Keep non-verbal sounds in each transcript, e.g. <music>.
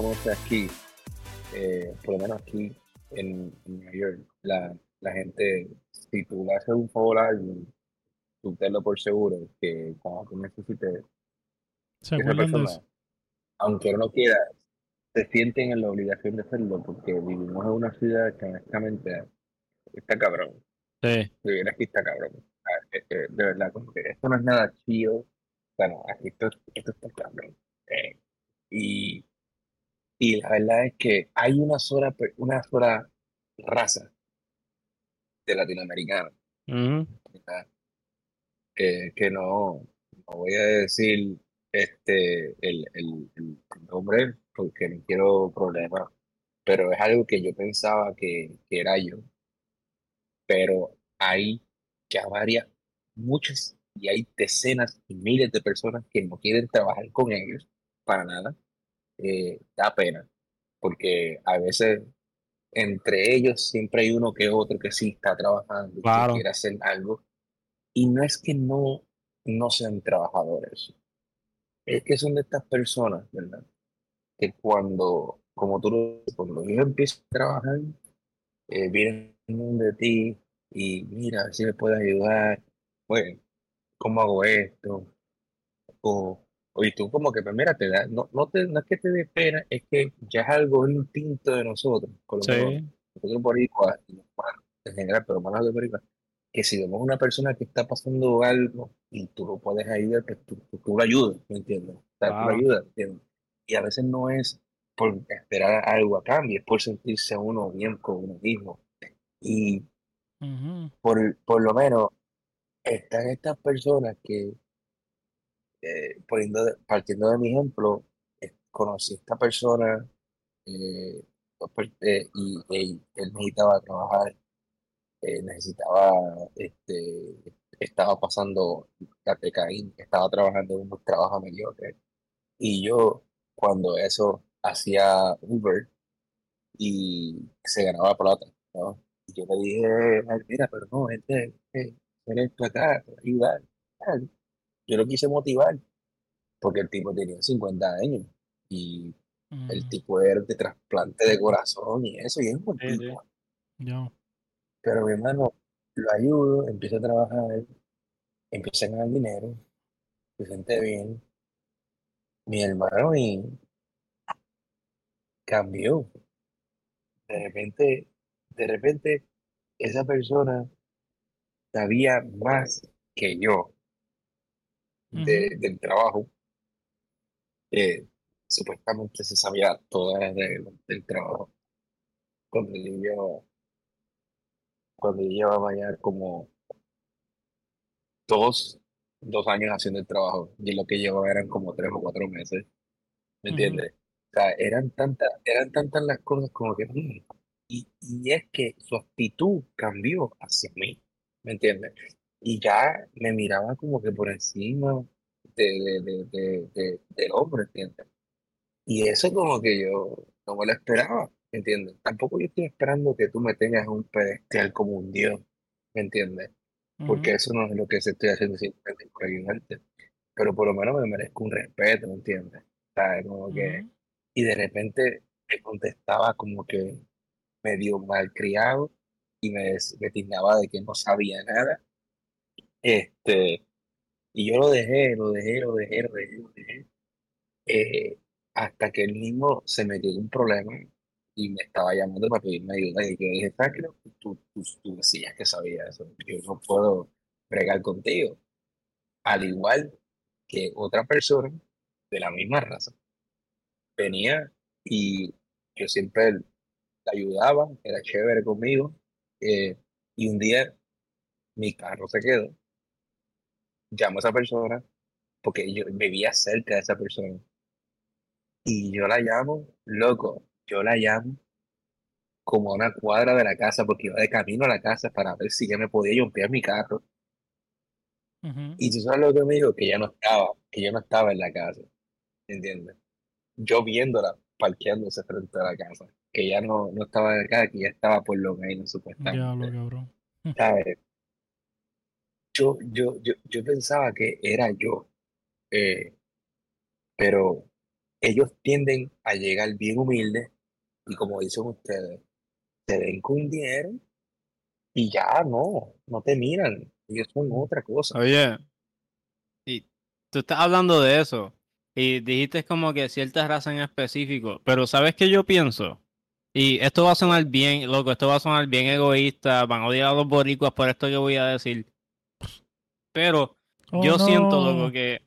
conoce aquí, eh, por lo menos aquí en, Nueva York, la, la, gente, si tú le haces un favor a alguien, tú tenlo por seguro que cuando tú necesites esa persona, aunque no quiera, se sienten en la obligación de hacerlo porque vivimos en una ciudad que honestamente está cabrón. Sí. Vivir aquí está cabrón. Ah, eh, eh, de verdad, como que esto no es nada chido. Bueno, aquí esto, esto está cabrón. Eh, y, y la verdad es que hay una sola, una sola raza de latinoamericanos que no, no voy a decir este el, el, el, nombre porque no quiero problemas, pero es algo que yo pensaba que, que era yo. Pero hay ya varias, muchas, y hay decenas y miles de personas que no quieren trabajar con ellos para nada. Eh, da pena, porque a veces entre ellos siempre hay uno que otro que sí está trabajando, que quiere hacer algo. Y no es que no, no sean trabajadores, es que son de estas personas, ¿verdad? Que cuando, como tú lo cuando ellos empiezan a trabajar, eh, vienen de ti y mira, si me puedes ayudar, bueno, ¿cómo hago esto? O, y tú como que, pues mira, te da, no, no, te, no es que te dé pena, es que ya es algo instinto de nosotros, por lo menos nosotros por igual, en general, pero más de por igual, que si vemos una persona que está pasando algo y tú lo puedes ayudar, pues tú, tú, lo ayudas, ¿me entiendes? O sea, tú lo ayudas, ¿entiendes? Y a veces no es por esperar algo a cambio, es por sentirse uno bien con uno mismo. Y por, por lo menos están estas personas que, eh, poniendo, partiendo de mi ejemplo, eh, conocí a esta persona eh, y, y él necesitaba trabajar eh, necesitaba, este, estaba pasando la tecaína, estaba trabajando en un trabajo mediocre. Y yo, cuando eso hacía Uber y se ganaba plata, ¿no? Y yo le dije, mira, pero no, gente, ven esto acá, ayudar. Yo lo quise motivar, porque el tipo tenía 50 años y el mm. tipo era de trasplante de corazón y eso, y es un buen tipo. Pero mi hermano lo ayudo, empieza a trabajar, empieza a ganar dinero, se siente bien. Mi hermano y cambió. De repente, de repente, esa persona sabía más que yo del trabajo. supuestamente se sabía todas las reglas del trabajo. Cuando yo cuando yo llevaba ya como dos, dos años haciendo el trabajo y lo que llevaba eran como tres o cuatro meses, ¿me entiendes? O sea, eran tantas, eran tantas las cosas como que, y, y es que su actitud cambió hacia mí, ¿me entiendes? Y ya me miraba como que por encima de, de, de, de, del hombre, ¿entiendes? Y eso como que yo no me lo esperaba. ¿me entiendes? Tampoco yo estoy esperando que tú me tengas un pedestal como un dios, ¿me entiendes? Porque eso no es lo que se estoy haciendo simplemente por. Pero por lo menos me merezco un respeto, ¿me entiendes? ¿Sabes? Como que, y de repente me contestaba como que medio malcriado y me, me de que no sabía nada. Este, y yo lo dejé, lo dejé, lo dejé, lo dejé, lo dejé. Eh, hasta que el mismo se metió en un problema y me estaba llamando para pedirme ayuda. Y yo dije, ¿sabes qué? Tú, tú, tú decías que sabía eso. Yo no puedo bregar contigo. Al igual que otra persona de la misma raza venía y yo siempre la ayudaba, era chévere conmigo. Eh, y un día mi carro se quedó. Llamo a esa persona porque yo vivía cerca de esa persona. Y yo la llamo, loco, yo la llamo como a una cuadra de la casa porque iba de camino a la casa para ver si ya me podía romper mi carro. Y tú sabes lo que me dijo, que ya no estaba, que yo no estaba en la casa, ¿entiendes? Yo viéndola parqueándose frente a la casa, que ya no, no estaba en la casa, que ya estaba por lo menos supuestamente. ¿Sabes? Yo, yo, yo, yo pensaba que era yo, eh, pero ellos tienden a llegar bien humildes y como dicen ustedes, se ven con dinero y ya no, no te miran. Ellos son otra cosa. Oye, y tú estás hablando de eso y dijiste como que ciertas razas en específico, pero ¿sabes qué yo pienso? Y esto va a sonar bien, loco, esto va a sonar bien egoísta, van a odiar a los boricuas por esto que voy a decir. Pero Oh, yo siento, loco, que...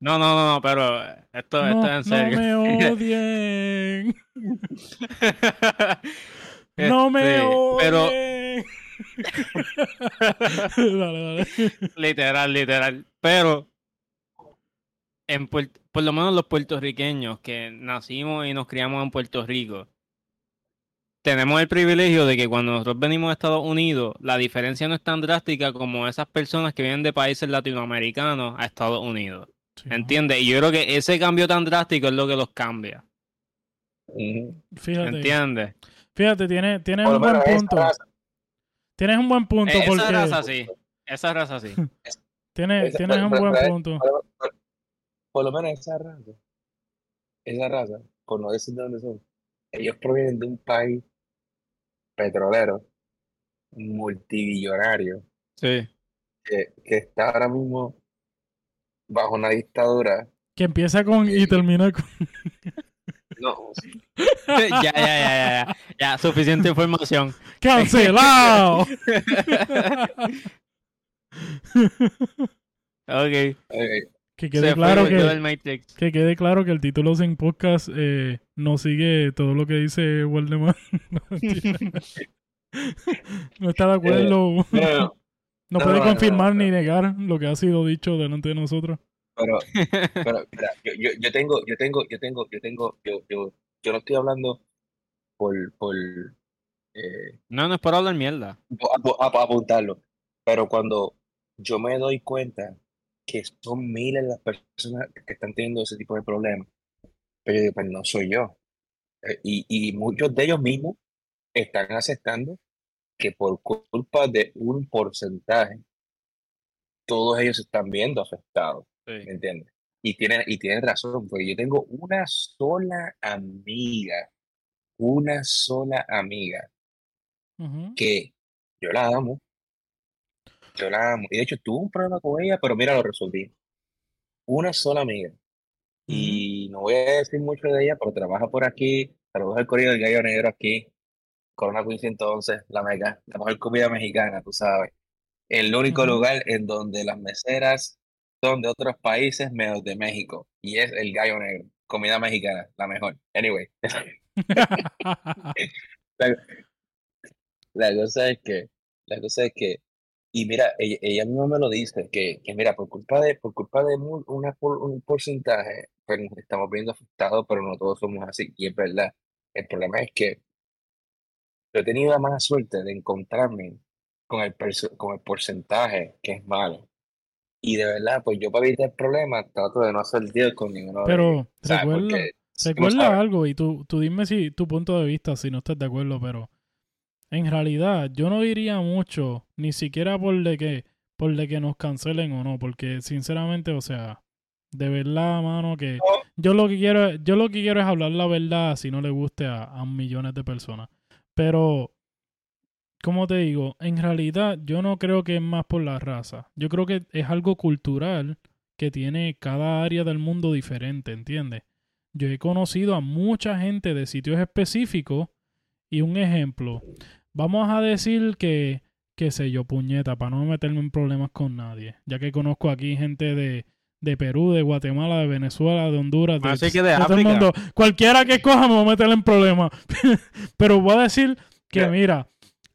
No, no, no, no, pero esto, esto es en serio. No me <laughs> odien. <laughs> no me Este, odien. Pero <laughs> dale, dale. literal, literal. Pero en Puert- por lo menos los puertorriqueños que nacimos y nos criamos en Puerto Rico, tenemos el privilegio de que cuando nosotros venimos a Estados Unidos, la diferencia no es tan drástica como esas personas que vienen de países latinoamericanos a Estados Unidos. Sí, ¿Entiendes? Y yo creo que ese cambio tan drástico es lo que los cambia. Fíjate, ¿Entiendes? fíjate, tienes, un buen punto. raza- Tienes un buen punto porque Esa raza sí. Esa raza sí. <laughs> tienes, esa- tienes por- un por- buen por- punto. por lo menos esa raza, esa raza, por no decir de dónde son, ellos provienen de un país petrolero, multibillonario, Sí. que, que está ahora mismo bajo una dictadura. Que empieza con y termina con. No, <laughs> ya, ya, ya, ya, ya. Ya, suficiente información. ¡Cancelado! <laughs> <laughs> Ok. eh, que quede claro que, que quede claro que el título sin podcast eh, no sigue todo lo que dice Waldemar. <laughs> no, está de acuerdo. <laughs> pero, No no, puede no, confirmar no. ni negar lo que ha sido dicho delante de nosotros. pero, <laughs> pero, mira, yo, yo, yo tengo, yo tengo, yo tengo, yo tengo, yo, yo, yo no estoy hablando por, por eh, No, no es por hablar mierda. apu- apuntarlo, pero cuando yo me doy cuenta que son miles las personas que están teniendo ese tipo de problemas, pero yo digo, pues no soy yo. Eh, y, y muchos de ellos mismos están aceptando que por culpa de un porcentaje, todos ellos están viendo afectados, ¿me entiendes? Y tienen, y tienen razón, porque yo tengo una sola amiga, una sola amiga que yo la amo, yo la amo, y de hecho tuve un problema con ella, pero mira, lo resolví. Una sola amiga. Y no voy a decir mucho de ella, pero trabaja por aquí. Saludos al Correo del Gallo Negro aquí. Corona Quincy entonces, la mega, la mejor comida mexicana, tú sabes. El único Ujú. lugar en donde las meseras son de otros países menos de México. Y es el Gallo Negro. Comida mexicana, la mejor. Anyway, <laughs> <laughs> la, la cosa es que, la cosa es que, y mira, ella, ella misma me lo dice, que, que mira, por culpa de, por culpa de una, un porcentaje, pues nos estamos viendo afectados, pero no todos somos así. Y es verdad. El problema es que yo he tenido la mala suerte de encontrarme con el, con el porcentaje que es malo. Y de verdad, pues yo para evitar problemas trato de no hacer deal con ninguno Pero recuerda, recuerda algo y tú, tú dime si tu punto de vista, si no estás de acuerdo, pero en realidad yo no diría mucho, ni siquiera por de que, por de que nos cancelen o no, porque sinceramente, o sea, de verdad, mano, que yo lo que quiero, yo lo que quiero es hablar la verdad si no le guste a, a millones de personas. Pero, como te digo, en realidad yo no creo que es más por la raza. Yo creo que es algo cultural que tiene cada área del mundo diferente, ¿entiendes? Yo he conocido a mucha gente de sitios específicos y un ejemplo, vamos a decir que, qué sé yo, puñeta, para no meterme en problemas con nadie, ya que conozco aquí gente de, de Perú, de Guatemala, de Venezuela, de Honduras, de, Así que de todo el mundo. Cualquiera que coja me va a meter en problemas. <laughs> Pero voy a decir que, mira,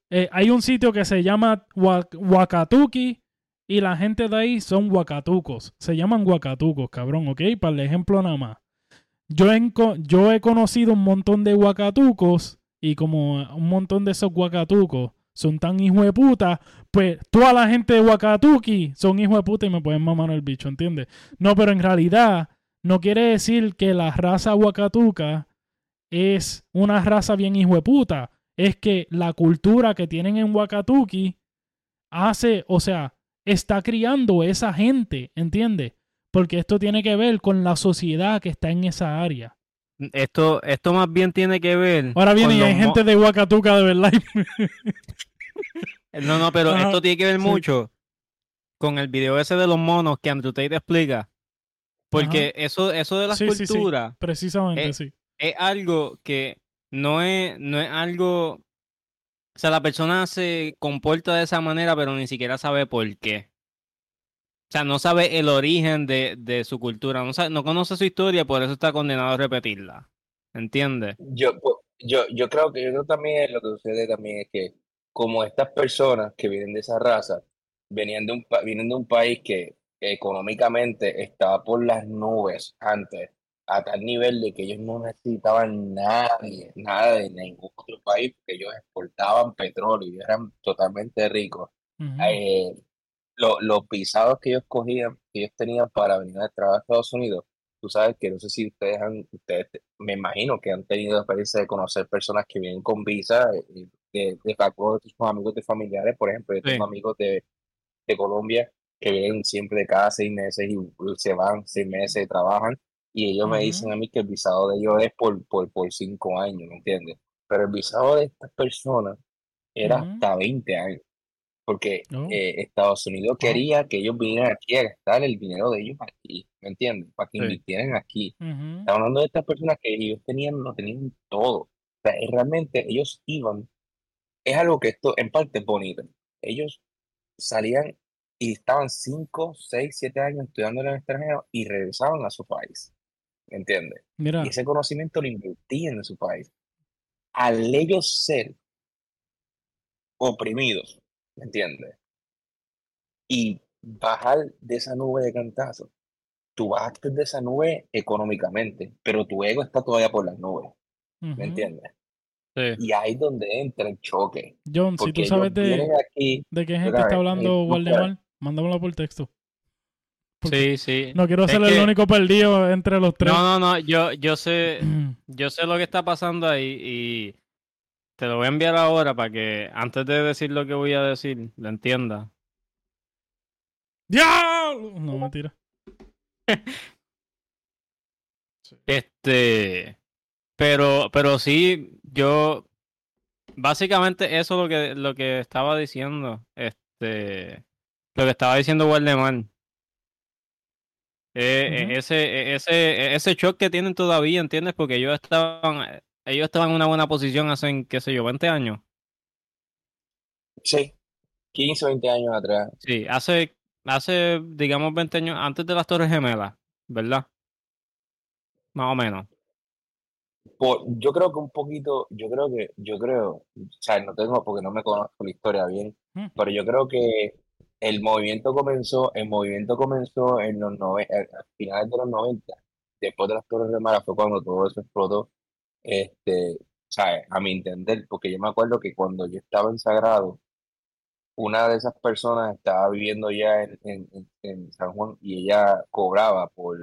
eh, hay un sitio que se llama Wakatuki y la gente de ahí son Wakatucos. Se llaman Wakatucos, cabrón, ¿ok? Para el ejemplo nada más. Yo, yo he conocido un montón de Wakatucos y como un montón de esos Wakatucos son tan hijos de puta, pues toda la gente de Wakatuki son hijos de puta y me pueden mamar el bicho, ¿entiendes? No, pero en realidad no quiere decir que la raza Wakatuka es una raza bien hijo de puta. Es que la cultura que tienen en Wakatuki hace, o sea, está criando esa gente, ¿entiendes? Porque esto tiene que ver con la sociedad que está en esa área. Esto, esto más bien tiene que ver. Ahora viene y hay gente de Huacatuca de verdad. <laughs> No, no, pero Ajá, esto tiene que ver sí. mucho con el video ese de los monos que Andrew Tate explica. Porque eso, eso de las Sí, sí, sí. culturas Precisamente, sí. es algo que no es, no es algo. O sea, la persona se comporta de esa manera, pero ni siquiera sabe por qué. O sea, no sabe el origen de, de su cultura, no, sabe- no conoce su historia, por eso está condenado a repetirla. ¿Entiendes? Yo, pues, yo, yo creo que yo creo también lo que sucede también es que como estas personas que vienen de esa raza venían de un, vienen de un país que económicamente estaba por las nubes antes, a tal nivel de que ellos no necesitaban nadie, nada de ningún otro país, porque ellos exportaban petróleo y eran totalmente ricos. Eh, lo- los pisados que ellos cogían, que ellos tenían para venir a trabajar a Estados Unidos, tú sabes que no sé si ustedes han, ustedes, te- me imagino que han tenido la experiencia de conocer personas que vienen con visa, eh, de, de, algunos de sus amigos de familiares, por ejemplo, yo tengo Sí. amigos de, de Colombia que vienen siempre de cada seis meses y se van seis meses y trabajan, y ellos me dicen a mí que el visado de ellos es por, por, por cinco años, ¿me entiendes? Pero el visado de estas personas era hasta 20 años porque Oh. eh, Estados Unidos Wow. quería que ellos vinieran aquí a gastar el dinero de ellos aquí, ¿me entiendes? Para que Sí. invirtieran aquí. Ujú. Estamos hablando de estas personas que ellos tenían, lo tenían todo. O sea, es realmente ellos iban, es algo que esto en parte es bonito. Ellos salían y estaban 5, 6, 7 años estudiando en el extranjero y regresaban a su país, ¿me entiendes? Mira, Y ese conocimiento lo invertían en su país. Al ellos ser oprimidos, ¿me entiendes? Y bajar de esa nube de cantazo. Tú bajaste de esa nube económicamente, pero tu ego está todavía por las nubes, ¿me entiendes? Sí. Y ahí es donde entra el choque. John, si tú sabes de, aquí, de qué gente está eh, hablando eh, Waldemar, mándamelo por texto. Porque Sí, sí. No quiero Es ser el que- único perdido entre los tres. No, no, no, yo, yo sé, <clears throat> yo sé lo que está pasando ahí y te lo voy a enviar ahora para que antes de decir lo que voy a decir, lo entienda. ¡Diablo! No, mentira. <laughs> Este, pero, pero sí, yo, básicamente eso es lo que, lo que estaba diciendo, este, lo que estaba diciendo Waldemar. Eh, Ujú. ese, eh, ese, eh, ese shock que tienen todavía, ¿entiendes? Porque ellos estaban, ellos estaban en una buena posición hace, qué sé yo, 20 años. sí, 15, 20 años atrás, Sí, hace, hace, digamos, 20 años antes de las Torres Gemelas, ¿verdad? Más o menos. por- yo creo que un poquito, yo creo que, yo creo, o sea, no tengo porque no me conozco la historia bien, Mm. pero yo creo que el movimiento comenzó, el movimiento comenzó en los nove- a a finales de los 90, después de las Torres Gemelas fue cuando todo eso explotó, este, o sea, a mi entender, porque yo me acuerdo que cuando yo estaba en Sagrado, una de esas personas estaba viviendo ya en, en, en- San Juan y ella cobraba por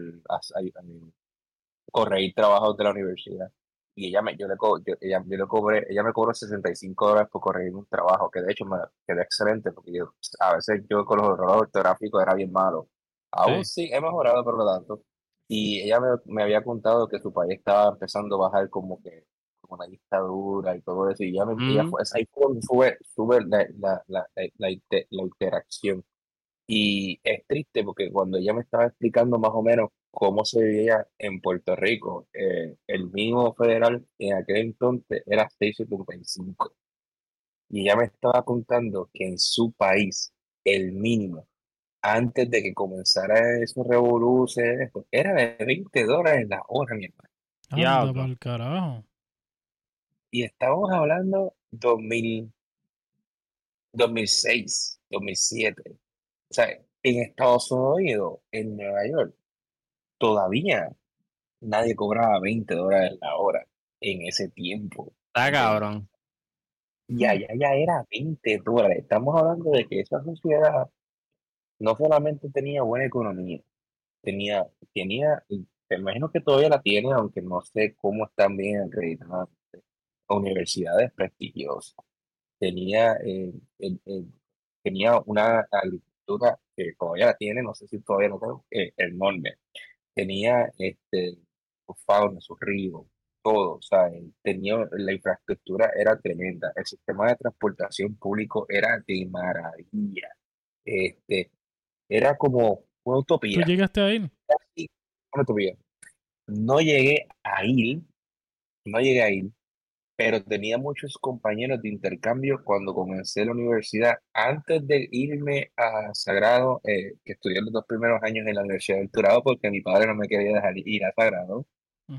corregir trabajos de la universidad. Y ella me, yo le, co- yo, ella, yo le cobré, ella me cobró 65 dólares por corregir un trabajo, que de hecho me quedó excelente, porque yo, a veces yo con los errores ortográficos era bien malo. Aún sí, he mejorado, pero no tanto. Y ella me, me había contado que su país estaba empezando a bajar como que como una dictadura y todo eso. Y ella, me, Mm. fue, ahí fue donde sube, sube la, la, la, la, la la interacción. Y es triste porque cuando ella me estaba explicando más o menos cómo se vivía en Puerto Rico, eh, el mínimo federal en aquel entonces era 6.75. Y ella me estaba contando que en su país el mínimo, antes de que comenzara esos revoluciones, era de 20 dólares la hora, mi hermano. Anda Diablo. pa'l carajo. Y estamos hablando 2000, 2006, 2007. O sea, en Estados Unidos, en Nueva York, todavía nadie cobraba 20 dólares la hora en ese tiempo. Está cabrón. Y allá ya era 20 dólares. Estamos hablando de que esa sociedad no solamente tenía buena economía, tenía, tenía, te imagino que todavía la tiene, aunque no sé cómo están bien acreditadas, universidades prestigiosas. Tenía, eh, tenía una agricultura que todavía la tiene, no sé si todavía lo tengo, eh, enorme. Tenía este, su fauna, sus ríos, todo, o sea, tenía, la infraestructura era tremenda, el sistema de transportación público era de maravilla, este, era como una utopía. ¿Tú llegaste a ir? Una utopía. No llegué a ir, no llegué a ir, pero tenía muchos compañeros de intercambio cuando comencé la universidad. Antes de irme a Sagrado, eh, que estudié los dos primeros años en la Universidad del Turado, porque mi padre no me quería dejar ir a Sagrado,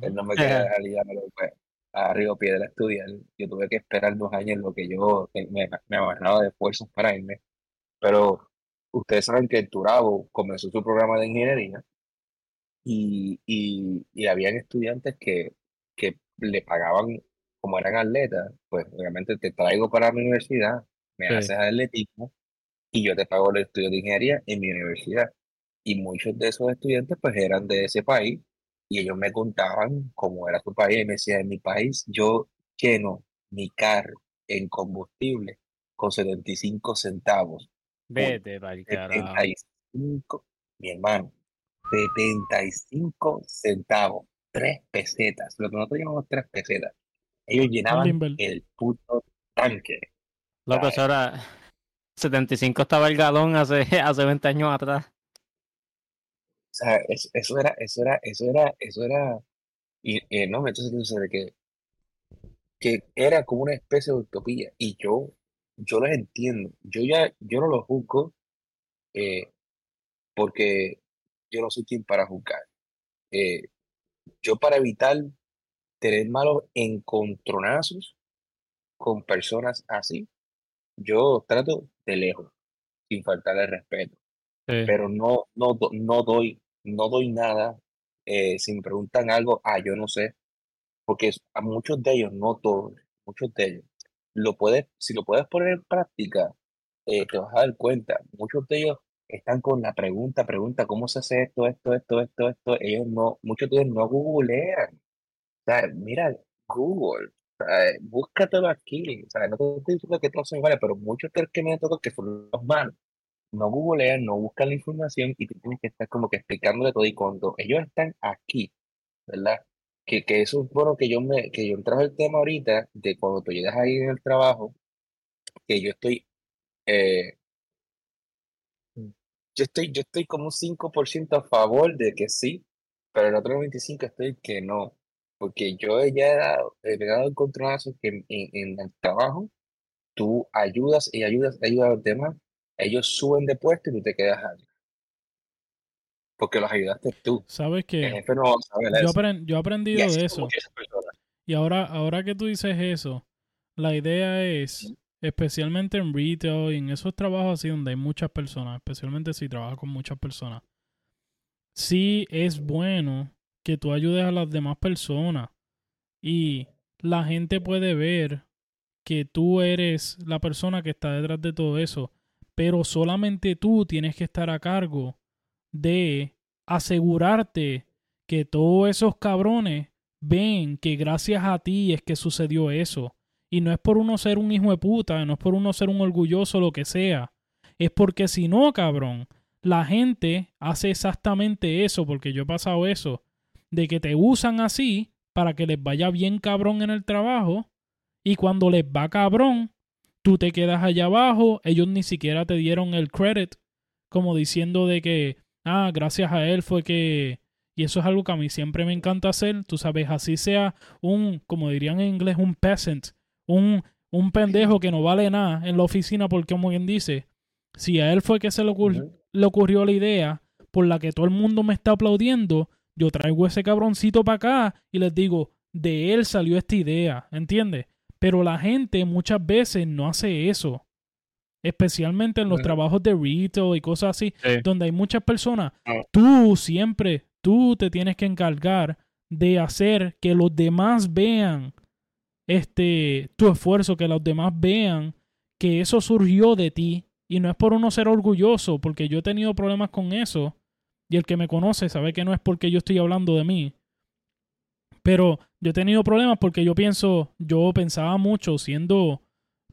él no me quería dejar ir a, pues, a Río Piedra a estudiar. Yo tuve que esperar dos años en lo que yo me, me agarraba de esfuerzos para irme. Pero ustedes saben que el Turabo comenzó su programa de ingeniería y, y, y habían estudiantes que, que le pagaban como eran atletas, pues obviamente te traigo para mi universidad, me haces atletismo y yo te pago el estudio de ingeniería en mi universidad. Y muchos de esos estudiantes pues eran de ese país y ellos me contaban cómo era su país y me decían, en mi país yo lleno mi carro en combustible con 75 centavos. Vete, mi hermano, 75 centavos, tres pesetas, lo que nosotros llamamos tres pesetas. Ellos llenaban el puto tanque. Loco, eso era. 75 estaba el galón hace, <laughs> hace 20 años atrás. O sea, eso, era, eso era, eso era, eso era. Y eh, no, entonces, de que, que era como una especie de utopía. Y yo, yo los entiendo. Yo ya, yo no los juzgo eh, porque yo no soy quien para juzgar. Eh, yo para evitar tener malos encontronazos con personas así, yo trato de lejos, sin faltarle respeto. Pero no, no, no doy, no doy nada. Eh, si me preguntan algo, ah, yo no sé. Porque a muchos de ellos, no todos, muchos de ellos, lo puedes, si lo puedes poner en práctica, eh, te vas a dar cuenta. Muchos de ellos están con la pregunta, pregunta, ¿cómo se hace esto, esto, esto, esto, esto? Ellos no, muchos de ellos no googlean sea, mira, Google, o búscatelo aquí. O sea, no te estoy diciendo que todos son iguales, pero muchos de los que me tocado que son los malos, no googlean, no buscan la información y tú tienes que estar como que explicándole todo. Y cuando ellos están aquí, ¿verdad? Que, que eso es bueno que yo me, que yo entraba el tema ahorita de cuando tú llegas ahí en el trabajo, que yo estoy, eh, yo estoy, yo estoy como un 5% a favor de que sí, pero el otro 95% estoy que no. Porque yo ya he dado encontronazos que en, en, el trabajo tú ayudas y ayudas, ayudas a los demás, ellos suben de puesto y tú te quedas ahí. Porque los ayudaste tú. Sabes que yo, he aprendido de eso. Y ahora, ahora que tú dices eso, la idea es, especialmente en retail y en esos trabajos así donde hay muchas personas, especialmente si trabajas con muchas personas, sí es bueno que tú ayudes a las demás personas. Y la gente puede ver que tú eres la persona que está detrás de todo eso, pero solamente tú tienes que estar a cargo de asegurarte que todos esos cabrones ven que gracias a ti es que sucedió eso. Y no es por uno ser un hijo de puta, no es por uno ser un orgulloso, lo que sea. Es porque si no, cabrón, la gente hace exactamente eso, porque yo he pasado eso de que te usan así para que les vaya bien cabrón en el trabajo y cuando les va cabrón, tú te quedas allá abajo, ellos ni siquiera te dieron el credit como diciendo de que, ah, gracias a él fue que... Y eso es algo que a mí siempre me encanta hacer, tú sabes, así sea un, como dirían en inglés, un peasant, un, un pendejo que no vale nada en la oficina porque como quien dice, si a él fue que se le, le ocurrió la idea por la que todo el mundo me está aplaudiendo, yo traigo ese cabroncito para acá y les digo, de él salió esta idea, ¿entiendes? Pero la gente muchas veces no hace eso. Especialmente en los trabajos de retail y cosas así, donde hay muchas personas. Ah. Tú siempre, tú te tienes que encargar de hacer que los demás vean este tu esfuerzo, que los demás vean que eso surgió de ti. Y no es por uno ser orgulloso, porque yo he tenido problemas con eso y el que me conoce sabe que no es porque yo estoy hablando de mí. Pero yo he tenido problemas porque yo pienso, yo pensaba mucho siendo,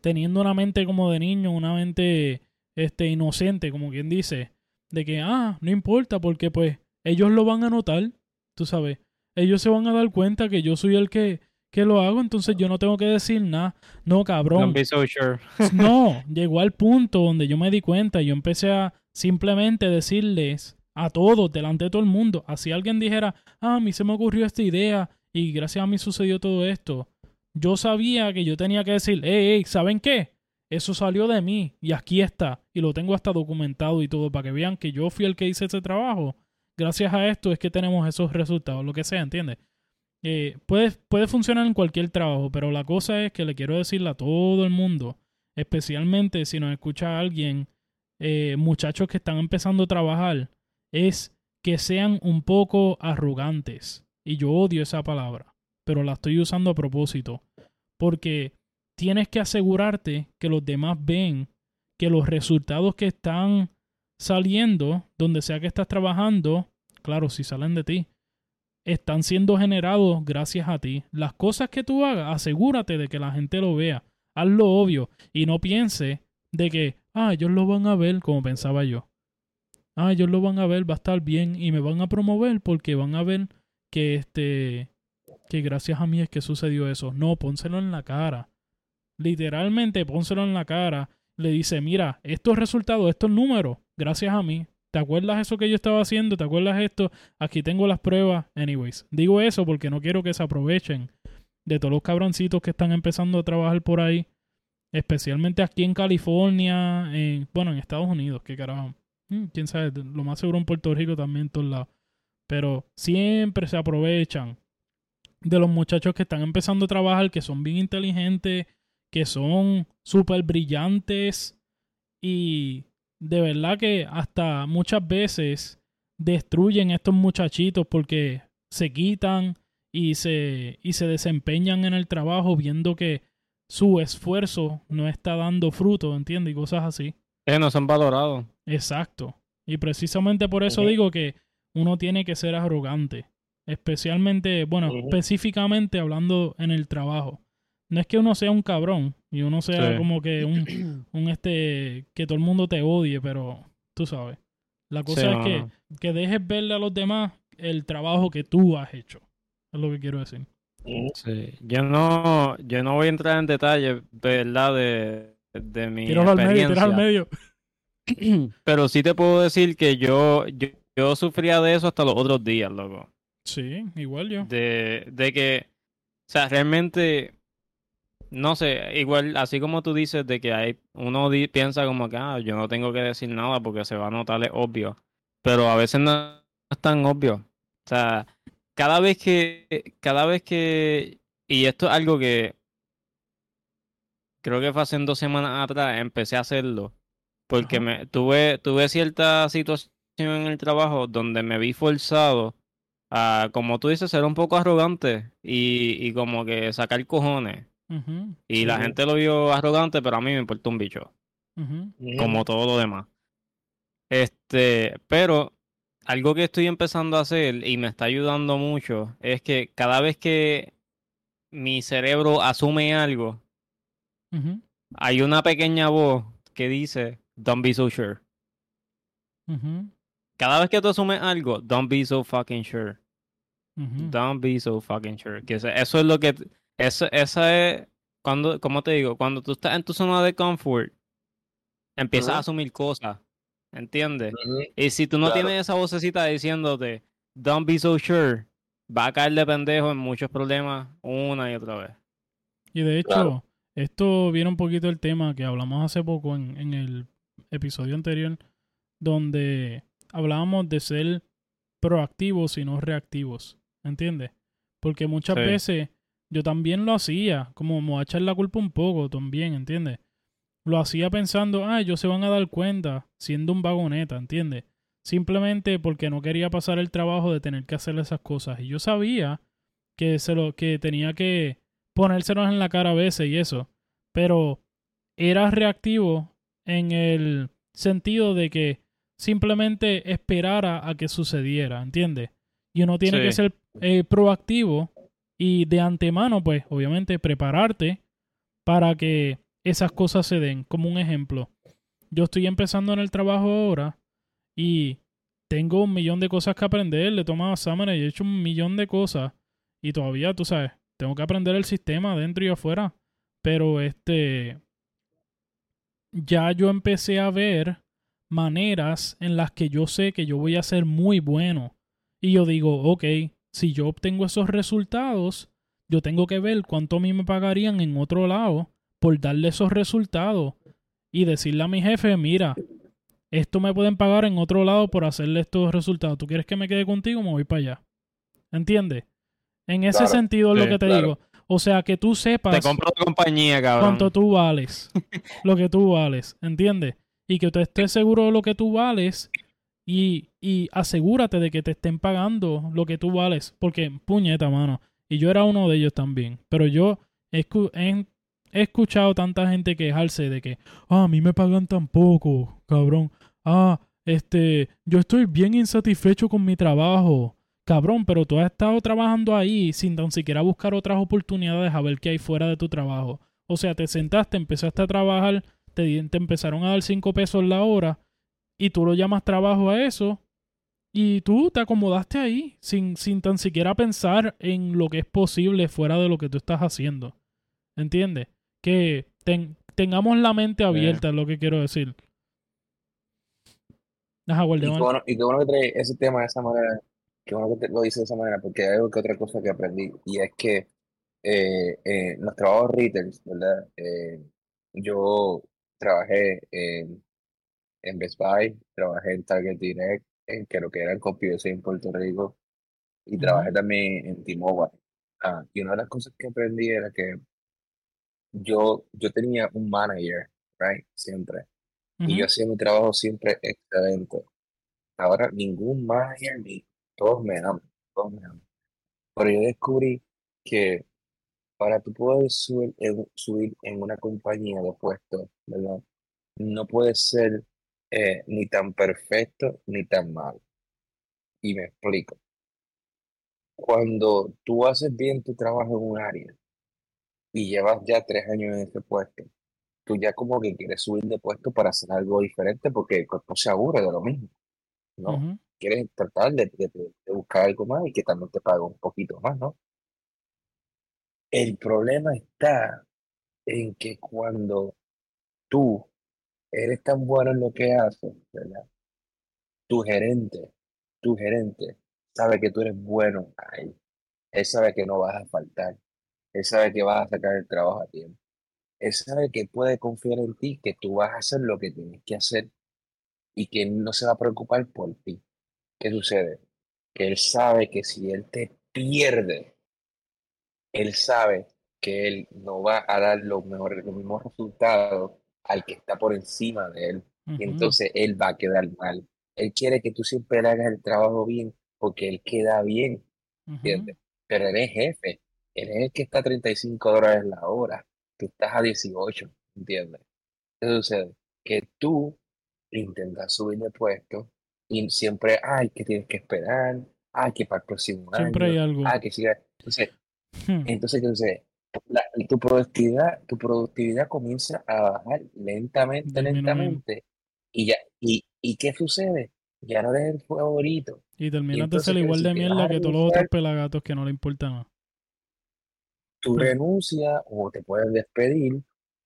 teniendo una mente como de niño, una mente este, inocente, como quien dice, de que, ah, no importa porque pues ellos lo van a notar, tú sabes. ellos se van a dar cuenta que yo soy el que, que lo hago, entonces yo no tengo que decir nada. No, cabrón. So sure. <laughs> No, <laughs> llegó al punto donde yo me di cuenta y yo empecé a simplemente decirles a todos, delante de todo el mundo, así alguien dijera, ah, a mí se me ocurrió esta idea y gracias a mí sucedió todo esto. Yo sabía que yo tenía que decir, hey, hey, ¿saben qué? Eso salió de mí y aquí está y lo tengo hasta documentado y todo para que vean que yo fui el que hice ese trabajo. Gracias a esto es que tenemos esos resultados, lo que sea, ¿entiendes? Eh, puede, puede funcionar en cualquier trabajo, pero la cosa es que le quiero decirle a todo el mundo, especialmente si nos escucha alguien, eh, muchachos que están empezando a trabajar, es que sean un poco arrogantes. Y yo odio esa palabra, pero la estoy usando a propósito. Porque tienes que asegurarte que los demás ven que los resultados que están saliendo, donde sea que estás trabajando, claro, si salen de ti, están siendo generados gracias a ti. Las cosas que tú hagas, asegúrate de que la gente lo vea. Hazlo obvio y no piense de que, ah, ellos lo van a ver como pensaba yo. Ah, ellos lo van a ver, va a estar bien y me van a promover porque van a ver que este que gracias a mí es que sucedió eso. No, pónselo en la cara. Literalmente, pónselo en la cara. Le dice, mira, estos resultados, estos números, gracias a mí. ¿Te acuerdas eso que yo estaba haciendo? ¿Te acuerdas esto? Aquí tengo las pruebas. Anyways, digo eso porque no quiero que se aprovechen de todos los cabroncitos que están empezando a trabajar por ahí. Especialmente aquí en California, en, bueno, en Estados Unidos, qué carajo. Mm, Quién sabe, lo más seguro en Puerto Rico también en todos lados. Pero siempre se aprovechan de los muchachos que están empezando a trabajar, que son bien inteligentes, que son súper brillantes y de verdad que hasta muchas veces destruyen estos muchachitos porque se quitan y se, y se desempeñan en el trabajo viendo que su esfuerzo no está dando fruto, ¿entiendes? Y cosas así. Eh, no son valorados. Exacto. Y precisamente por eso digo que uno tiene que ser arrogante. Especialmente, bueno, específicamente hablando en el trabajo. No es que uno sea un cabrón y uno sea Sí. como que un, <clears throat> un este, que todo el mundo te odie, pero tú sabes. La cosa Sí, es que, que dejes verle a los demás el trabajo que tú has hecho. Es lo que quiero decir. Sí. Yo no, yo no voy a entrar en detalle, ¿verdad? De, de mi al medio, tíralo al experiencia. medio. Pero sí te puedo decir que yo, yo, yo sufría de eso hasta los otros días, loco. Sí, igual yo. De, de que, o sea, realmente, no sé, igual, así como tú dices de que hay, uno di- piensa como que, ah, yo no tengo que decir nada porque se va a notar, es obvio. Pero a veces no es tan obvio. O sea, cada vez que, cada vez que, y esto es algo que creo que fue hace dos semanas atrás, empecé a hacerlo. Porque Ajá. me, tuve, tuve cierta situación en el trabajo donde me vi forzado a, como tú dices, ser un poco arrogante y, y como que sacar cojones. Y la gente lo vio arrogante, pero a mí me importa un bicho, como todo lo demás. Este, pero algo que estoy empezando a hacer y me está ayudando mucho es que cada vez que mi cerebro asume algo, hay una pequeña voz que dice, don't be so sure. Cada vez que tú asumes algo, don't be so fucking sure. Don't be so fucking sure. Que eso, eso es lo que. Eso, esa es. Cuando, ¿Cómo te digo? Cuando tú estás en tu zona de confort, empiezas a asumir cosas. ¿Entiendes? Y si tú no Claro. tienes esa vocecita diciéndote, don't be so sure, va a caer de pendejo en muchos problemas una y otra vez. Y de hecho, Claro. esto viene un poquito el tema que hablamos hace poco en, en el episodio anterior, donde hablábamos de ser proactivos y no reactivos. ¿Entiendes? Porque muchas Sí. veces yo también lo hacía, como me voy a echar la culpa un poco también, ¿entiendes? Lo hacía pensando, ah, ellos se van a dar cuenta siendo un vagoneta, ¿entiendes? Simplemente porque no quería pasar el trabajo de tener que hacer esas cosas. Y yo sabía que, se lo, que tenía que ponérselos en la cara a veces y eso. Pero era reactivo en el sentido de que simplemente esperara a que sucediera, ¿entiendes? Y uno tiene Sí. que ser eh, proactivo y de antemano, pues, obviamente, prepararte para que esas cosas se den. Como un ejemplo, yo estoy empezando en el trabajo ahora y tengo un millón de cosas que aprender, le he tomado y he hecho un millón de cosas. Y todavía, tú sabes, tengo que aprender el sistema adentro y afuera. Pero este, ya yo empecé a ver maneras en las que yo sé que yo voy a ser muy bueno. Y yo digo, ok, si yo obtengo esos resultados, yo tengo que ver cuánto a mí me pagarían en otro lado por darle esos resultados y decirle a mi jefe, mira, esto me pueden pagar en otro lado por hacerle estos resultados. ¿Tú quieres que me quede contigo? Me voy para allá. ¿Entiendes? En ese sentido es lo que te digo. O sea, que tú sepas Te compro tu compañía, cabrón. cuánto tú vales, <laughs> lo que tú vales, ¿entiendes? Y que tú estés seguro de lo que tú vales y, y asegúrate de que te estén pagando lo que tú vales, porque puñeta, mano. Y yo era uno de ellos también, pero yo he, he- he escuchado tanta gente quejarse de que, ah, a mí me pagan tan poco, cabrón. Ah, este, yo estoy bien insatisfecho con mi trabajo. Cabrón, pero tú has estado trabajando ahí sin tan siquiera buscar otras oportunidades a ver qué hay fuera de tu trabajo. O sea, te sentaste, empezaste a trabajar, te, empezaron a dar cinco pesos la hora y tú lo llamas trabajo a eso y tú te acomodaste ahí sin, sin tan siquiera pensar en lo que es posible fuera de lo que tú estás haciendo. ¿Entiendes? Que ten- tengamos la mente abierta, es lo que quiero decir. Ajá, Y qué, bueno, y qué bueno que trae ese tema de esa manera, qué bueno que te- lo dice de esa manera, porque hay algo que otra cosa que aprendí, y es que eh, eh, los trabajos retail, ¿verdad? Eh, yo trabajé en, en Best Buy, trabajé en Target Direct, en que lo que era el CompUSA en Puerto Rico, y trabajé también en T-Mobile. Ah, y una de las cosas que aprendí era que yo, yo tenía un manager, right? Siempre. Y yo hacía mi trabajo siempre excelente. Ahora ningún manager ni todos me aman, todos me aman. Pero yo descubrí que para tú poder subir en, subir en una compañía de puesto, ¿verdad? No puedes ser eh, ni tan perfecto ni tan malo. Y me explico. Cuando tú haces bien tu trabajo en un área y llevas ya tres años en ese puesto, tú ya como que quieres subir de puesto para hacer algo diferente porque el cuerpo se aburre de lo mismo, ¿no? Ujú. Quieres tratar de- de buscar algo más y que también te pague un poquito más, ¿no? El problema está en que cuando tú eres tan bueno en lo que haces, ¿verdad? Tu gerente, tu gerente sabe que tú eres bueno ahí. Él sabe que no vas a faltar. Él sabe que vas a sacar el trabajo a tiempo. Él sabe que puede confiar en ti, que tú vas a hacer lo que tienes que hacer y que no se va a preocupar por ti. ¿Qué sucede? Que él sabe que si él te pierde, él sabe que él no va a dar los mejores, los mismos resultados al que está por encima de él. Y entonces él va a quedar mal. Él quiere que tú siempre le hagas el trabajo bien porque él queda bien. Pero él es jefe, él es el que está a 35 dólares la hora, tú estás a 18, ¿entiendes? ¿Qué sucede? Que tú intentas subir de puesto y siempre, ay, que tienes que esperar, ay, que para el próximo Siempre hay año, algo. ay, que siga. Entonces, Hmm. entonces, ¿qué sucede? La- tu productividad, tu productividad comienza a bajar lentamente, lentamente. Y ya, y, ¿y qué sucede? Ya no eres el favorito. Y terminas de ser ¿qué igual de mierda que todos los otros pelagatos que no le importa nada. tú Pues, renuncias o te pueden despedir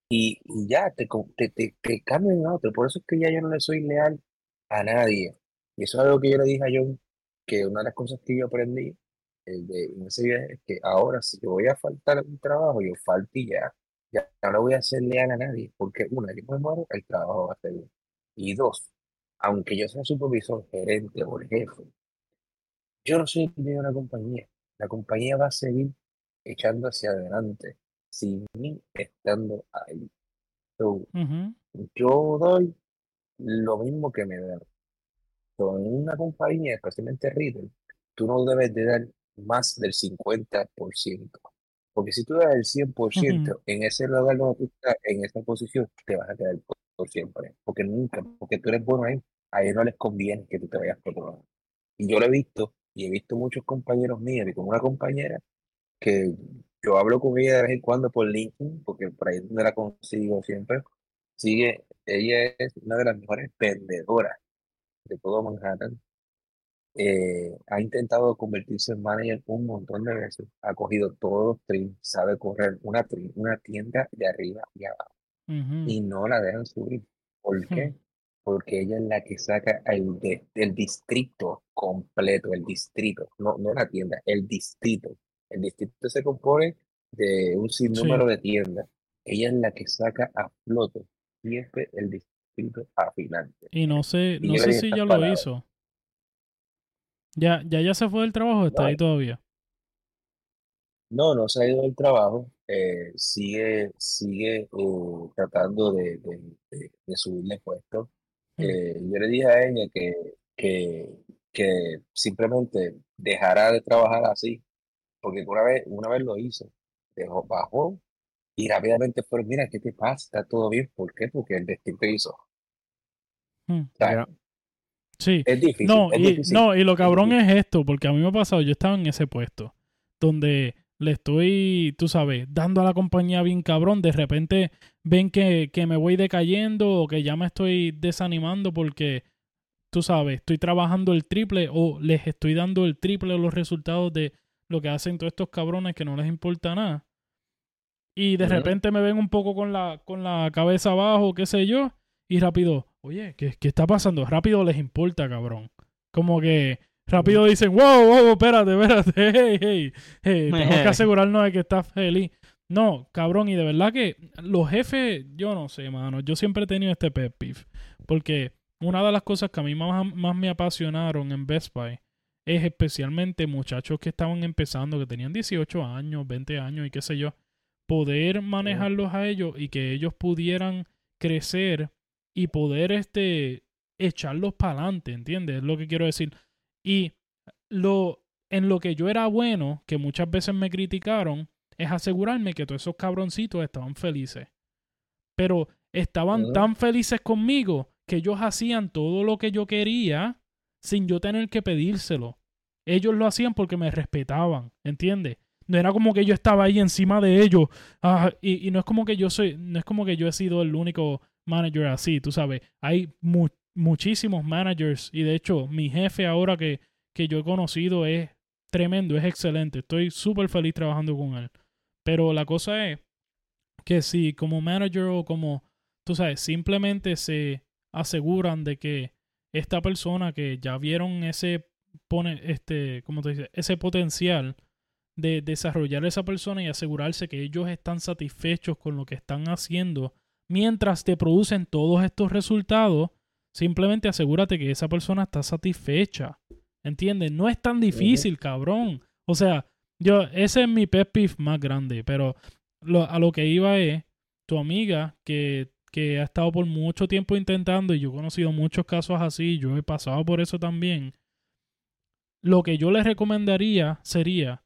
y, y ya te, te, te, te cambian a otro. Por eso es que ya yo no le soy leal a nadie. Y eso es algo que yo le dije a John, que una de las cosas que yo aprendí eh, de, viaje es que ahora si yo voy a faltar a un trabajo, yo falto y ya. Ya no le voy a ser leal a nadie, porque una, yo me muero, el trabajo va a ser bien. Y dos, aunque yo sea supervisor, gerente o el jefe, yo no soy el dueño de una compañía. La compañía va a seguir echando hacia adelante sin mí estando ahí. So, ujú. yo doy lo mismo que me dan. So, en una compañía, especialmente retail, tú no debes de dar más del 50%. Porque si tú das el 100% en ese lugar donde tú estás, en esa posición, te vas a quedar por, por siempre. Porque nunca, porque tú eres bueno ahí, a ellos no les conviene que tú te vayas por otro lado. Y yo lo he visto, y he visto muchos compañeros míos, y con una compañera que yo hablo con ella de vez en cuando por LinkedIn, porque por ahí es donde la consigo siempre. Sigue, ella es una de las mejores vendedoras de todo Manhattan. Eh, ha intentado convertirse en manager un montón de veces, ha cogido todos los trims, sabe correr una, tri- una tienda de arriba y abajo y no la dejan subir. ¿Por qué? Porque ella es la que saca el, de- el distrito completo, el distrito, no, no la tienda, el distrito. El distrito se compone de un sinnúmero de tiendas. Ella es la que saca a flote siempre el distrito a final. Y no sé, Y no sé si ya lo hizo. Ya, ya, ya se fue del trabajo, o está No. ahí todavía. No, no se ha ido del trabajo, eh, sigue, sigue eh, tratando de, de, de, de subirle puestos. Mm. Eh, yo le dije a ella que, que, que simplemente dejara de trabajar así, porque una vez, una vez lo hizo, dejó, bajó y rápidamente fue, mira, ¿qué te pasa? ¿Está todo bien? ¿Por qué? Porque el destino te hizo. Mm. O sea, Ya. Sí. es difícil, No, es y, difícil. no, y lo cabrón es esto, porque a mí me ha pasado, yo estaba en ese puesto, donde le estoy, tú sabes, dando a la compañía bien cabrón, de repente ven que, que me voy decayendo o que ya me estoy desanimando porque, tú sabes, estoy trabajando el triple o les estoy dando el triple los resultados de lo que hacen todos estos cabrones que no les importa nada. Y de repente me ven un poco con la, con la cabeza abajo, qué sé yo, y rápido, oye, ¿qué, qué está pasando? Rápido les importa, cabrón. Como que rápido dicen, wow, wow, espérate, espérate, <laughs> hey, hey, hey, tenemos que asegurarnos de que estás feliz. No, cabrón, y de verdad que los jefes, yo no sé, mano, yo siempre he tenido este pet peeve, porque una de las cosas que a mí más, más me apasionaron en Best Buy es especialmente muchachos que estaban empezando, que tenían 18 años, 20 años y qué sé yo, poder manejarlos a ellos y que ellos pudieran crecer y poder este echarlos para adelante, ¿entiendes? Es lo que quiero decir. Y lo en lo que yo era bueno, que muchas veces me criticaron, es asegurarme que todos esos cabroncitos estaban felices. Pero estaban tan felices conmigo que ellos hacían todo lo que yo quería sin yo tener que pedírselo. Ellos lo hacían porque me respetaban, ¿entiendes? No era como que yo estaba ahí encima de ellos. ah, y, y no es como que yo soy, no es como que yo he sido el único manager así, tú sabes. Hay mu- muchísimos managers y de hecho mi jefe ahora que, que yo he conocido es tremendo, es excelente. Estoy súper feliz trabajando con él. Pero la cosa es que si como manager o como, tú sabes, simplemente se aseguran de que esta persona que ya vieron ese, pone, este, ¿cómo te dice? Ese potencial de desarrollar esa persona y asegurarse que ellos están satisfechos con lo que están haciendo mientras te producen todos estos resultados, simplemente asegúrate que esa persona está satisfecha. ¿Entiendes? No es tan difícil, cabrón. O sea, yo, ese es mi pet peeve más grande, pero lo- a lo que iba es tu amiga que, que ha estado por mucho tiempo intentando y yo he conocido muchos casos así, yo he pasado por eso también. Lo que yo le recomendaría sería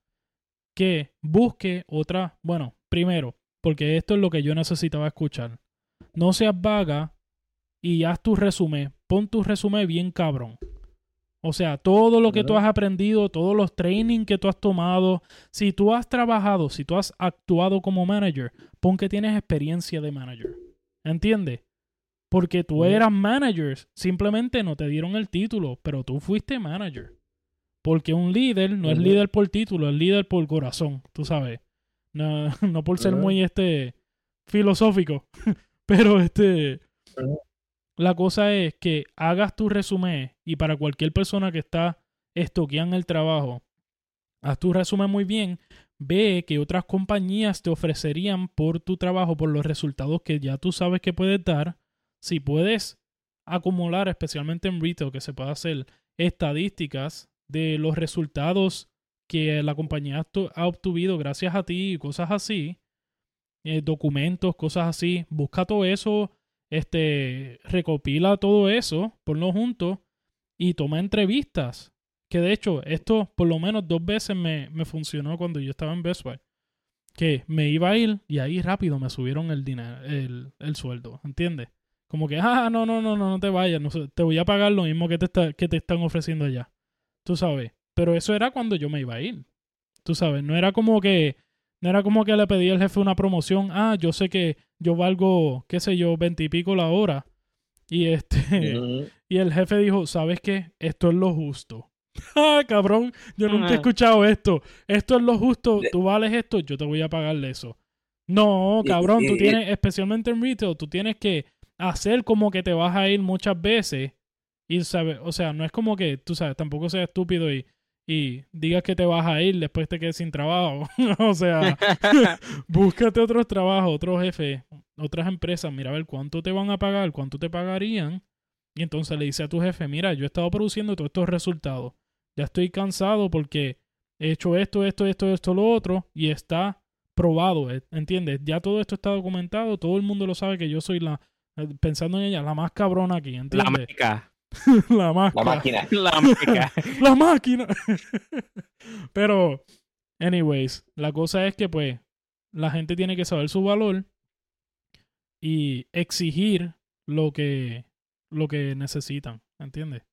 que busque otra, bueno, primero, porque esto es lo que yo necesitaba escuchar. No seas vaga y haz tu resumen, pon tu resumen bien cabrón. O sea, todo lo que tú has aprendido, todos los training que tú has tomado, si tú has trabajado, si tú has actuado como manager, pon que tienes experiencia de manager. ¿Entiendes? Porque tú eras manager, simplemente no te dieron el título, pero tú fuiste manager. Porque un líder no es líder por título, es líder por corazón, tú sabes. No, <laughs> no por ser muy este filosófico, <laughs> pero este la cosa es que hagas tu resumen y para cualquier persona que está estoqueando el trabajo, haz tu resumen muy bien, ve que otras compañías te ofrecerían por tu trabajo, por los resultados que ya tú sabes que puedes dar, si puedes acumular, especialmente en retail, que se pueda hacer estadísticas de los resultados que la compañía ha obtuvido gracias a ti y cosas así, eh, documentos, cosas así, busca todo eso, este, recopila todo eso, ponlo junto y toma entrevistas. Que de hecho, esto por lo menos dos veces me, me funcionó cuando yo estaba en Best Buy. Que me iba a ir y ahí rápido me subieron el dinero, el, el sueldo, ¿entiendes? Como que, ah, no, no, no, no, no te vayas, te voy a pagar lo mismo que te, está, que te están ofreciendo allá. Tú sabes. Pero eso era cuando yo me iba a ir. Tú sabes, no era como que, no era como que le pedí al jefe una promoción, ah, yo sé que yo valgo, qué sé yo, veintipico la hora. Y este, Ujú. <laughs> y el jefe dijo, ¿sabes qué? Esto es lo justo. <laughs> Ah, cabrón, yo nunca he escuchado esto. Esto es lo justo, tú vales esto, yo te voy a pagarle eso. No, cabrón, tú tienes, especialmente en retail, tú tienes que hacer como que te vas a ir muchas veces y sabes, o sea, no es como que, tú sabes, tampoco seas estúpido y, y digas que te vas a ir después te quedes sin trabajo. <laughs> o sea, <laughs> búscate otros trabajos, otros jefes, otras empresas, mira a ver cuánto te van a pagar, cuánto te pagarían. Y entonces le dice a tu jefe, mira, yo he estado produciendo todos estos resultados. Ya estoy cansado porque he hecho esto, esto, esto, esto, lo otro, y está probado, ¿eh? ¿entiendes? Ya todo esto está documentado, todo el mundo lo sabe que yo soy la, eh, pensando en ella, la más cabrona aquí, La ¿entiendes? meca. <laughs> La, más <laughs> <laughs> La máquina. La máquina. Pero, anyways, la cosa es que pues la gente tiene que saber su valor y exigir lo que, lo que necesitan, ¿entiendes?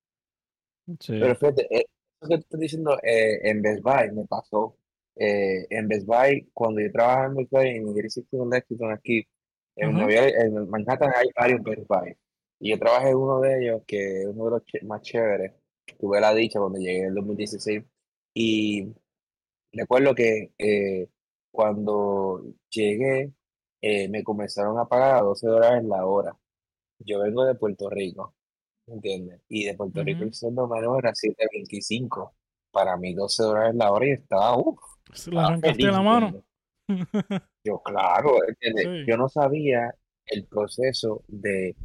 Sí. Pero fíjate, eh, eso que tú estás diciendo eh, en Best Buy me pasó. Eh, en Best Buy, cuando yo trabajaba en Best Buy, en Lexington, aquí, en. Nueva York, en Manhattan hay varios Best Buy. Y yo trabajé en uno de ellos, que es uno de los ch- más chéveres. Tuve la dicha cuando llegué en el 2016. Y recuerdo que eh, cuando llegué, eh, me comenzaron a pagar a 12 dólares la hora. Yo vengo de Puerto Rico, ¿me entiendes? Y de Puerto Rico el sueldo menor era 7.25. Para mí 12 dólares la hora y estaba, uff, Se la arrancaste feliz, la mano. ¿entiendes? Yo, claro, ¿entiendes? <laughs> Sí. Yo no sabía el proceso de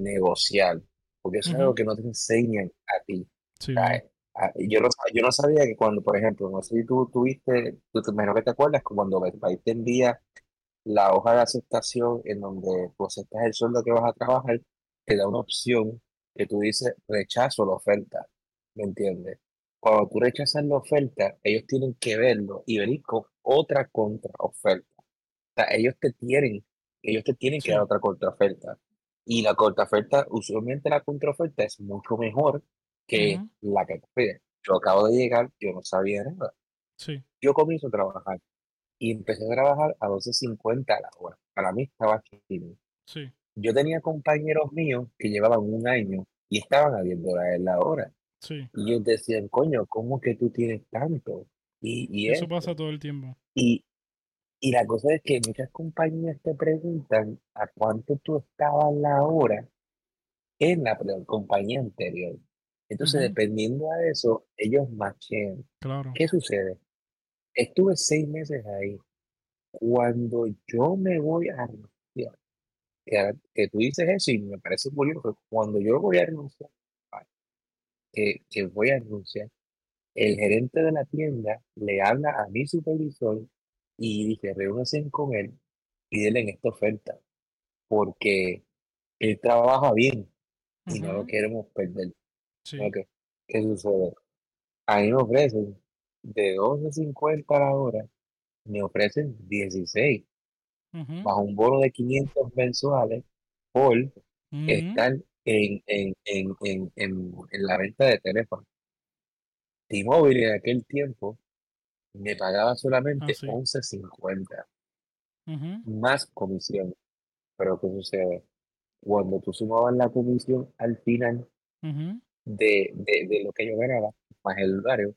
negociar, porque eso es algo que no te enseñan a ti. Sí, ah, Yo no, yo no sabía que cuando, por ejemplo, no sé si tú tuviste, tú te imagino que te acuerdas que cuando Best Buy te envía la hoja de aceptación en donde tú aceptas el sueldo que vas a trabajar, te da una opción que tú dices rechazo la oferta, ¿me entiendes? Cuando tú rechazas la oferta, ellos tienen que verlo y venir con otra contraoferta. O sea, ellos te tienen, ellos te tienen que dar otra contraoferta. Y la contraoferta, usualmente la contraoferta es mucho mejor que Ujú. la que te piden. Yo acabo de llegar, yo no sabía nada. sí, Yo comienzo a trabajar y empecé a trabajar a 12.50 a la hora. Para mí estaba chido. sí. Yo tenía compañeros míos que llevaban un año y estaban a 10 dólares la hora. Sí, Y ellos decían, coño, ¿cómo que tú tienes tanto? Y, y eso esto. pasa todo el tiempo. Y, y la cosa es que muchas compañías te preguntan a cuánto tú estabas la hora en la compañía anterior. Entonces, Ujú. dependiendo a eso, ellos machean. Claro. ¿Qué sucede? Estuve seis meses ahí. Cuando yo me voy a renunciar, que, que tú dices eso y me parece curioso, cuando yo voy a renunciar, que, que voy a renunciar, el gerente de la tienda le habla a mi supervisor y dice, reúnanse con él y denle en esta oferta, porque él trabaja bien y no lo queremos perder. Sí, ¿Qué sucede? A mí me ofrecen de 12.50 a la hora, me ofrecen 16, Ujú. bajo un bono de 500 mensuales por Ujú. estar en, en, en, en, en, en la venta de teléfono. T-Mobile en aquel tiempo me pagaba solamente Ah, sí. 11.50 Ujú. más comisión. Pero ¿qué sucede? Cuando tú sumabas la comisión al final de, de, de lo que yo ganaba, más el horario,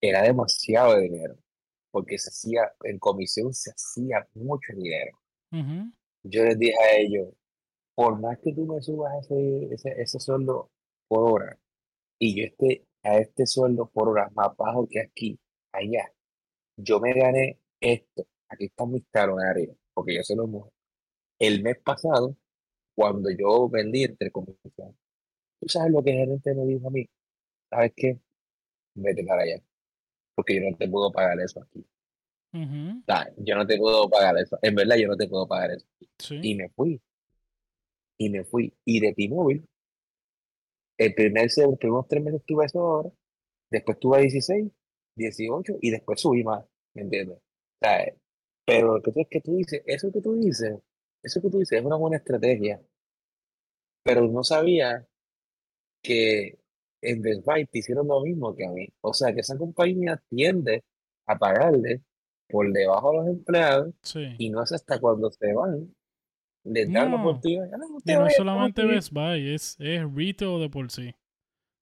era demasiado dinero, porque se hacía, en comisión se hacía mucho dinero. Yo les dije a ellos, por más que tú me subas ese, ese, ese sueldo por hora, y yo esté a este sueldo por hora más bajo que aquí, allá, yo me gané esto, aquí están mis talonarios, porque yo se lo muevo. El mes pasado, cuando yo vendí entre comillas, ¿tú sabes lo que el gerente me dijo a mí? ¿Sabes qué? Vete para allá, porque yo no te puedo pagar eso aquí. O sea, yo no te puedo pagar eso. En verdad, yo no te puedo pagar eso. Y Sí. me fui. Y me fui. Y de T-Mobile, el primer, los primeros tres meses tuve eso ahora, después tuve 16, 18 y después subí más. ¿Me entiendes? O sea, eh, pero lo que tú es que tú dices, eso que tú dices, eso que tú dices es una buena estrategia. Pero no sabía que en Best Buy te hicieron lo mismo que a mí. O sea, que esa compañía tiende a pagarle por debajo a los empleados Sí. y no es hasta cuando se van, les dan la No. oportunidad. "Ah, no no vayas, solamente papi". Best Buy, es, es retail de por sí.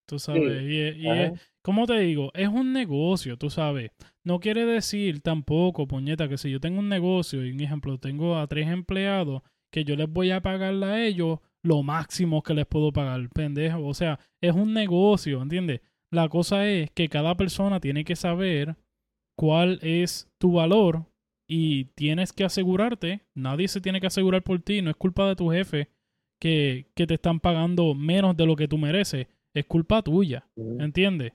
Tú sabes. Y, es- y es-. ¿cómo te digo? Es un negocio, tú sabes. No quiere decir tampoco, puñeta, que si yo tengo un negocio y un ejemplo, tengo a tres empleados, que yo les voy a pagarle a ellos lo máximo que les puedo pagar, pendejo. O sea, es un negocio, ¿entiendes? La cosa es que cada persona tiene que saber cuál es tu valor y tienes que asegurarte, nadie se tiene que asegurar por ti, no es culpa de tu jefe que, que te están pagando menos de lo que tú mereces, es culpa tuya, ¿entiendes?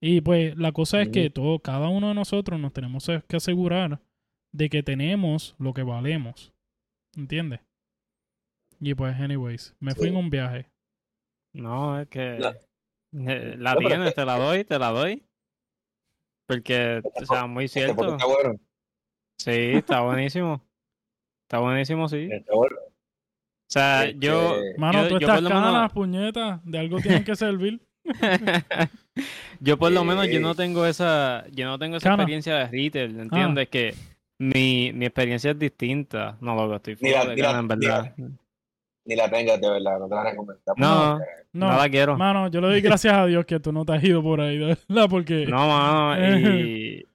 Y pues la cosa es que todo, cada uno de nosotros nos tenemos que asegurar de que tenemos lo que valemos, ¿entiendes? Y pues, anyways, me fui Sí. en un viaje. No, es que No. eh, la No, tienes, te la doy, te la doy. Porque, o sea, muy cierto. está bueno. Sí, está buenísimo. Está buenísimo, sí. Está bueno. O sea, Este, yo, Mano, yo, tú yo estás por lo menos- canas, puñeta, de algo tienen que servir. <laughs> yo por lo menos yo no Eh. tengo esa, yo no tengo esa Cana. experiencia de Ah. retail, ¿entiendes? Que mi, mi experiencia es distinta. No, loco, estoy Mira, fuera de mira, cana, en verdad. Ni la tengas de verdad, no te la recomiendo. No, No, no la quiero. mano, yo le doy gracias a Dios que tú no te has ido por ahí, de verdad, porque <laughs> No, mano, <laughs> y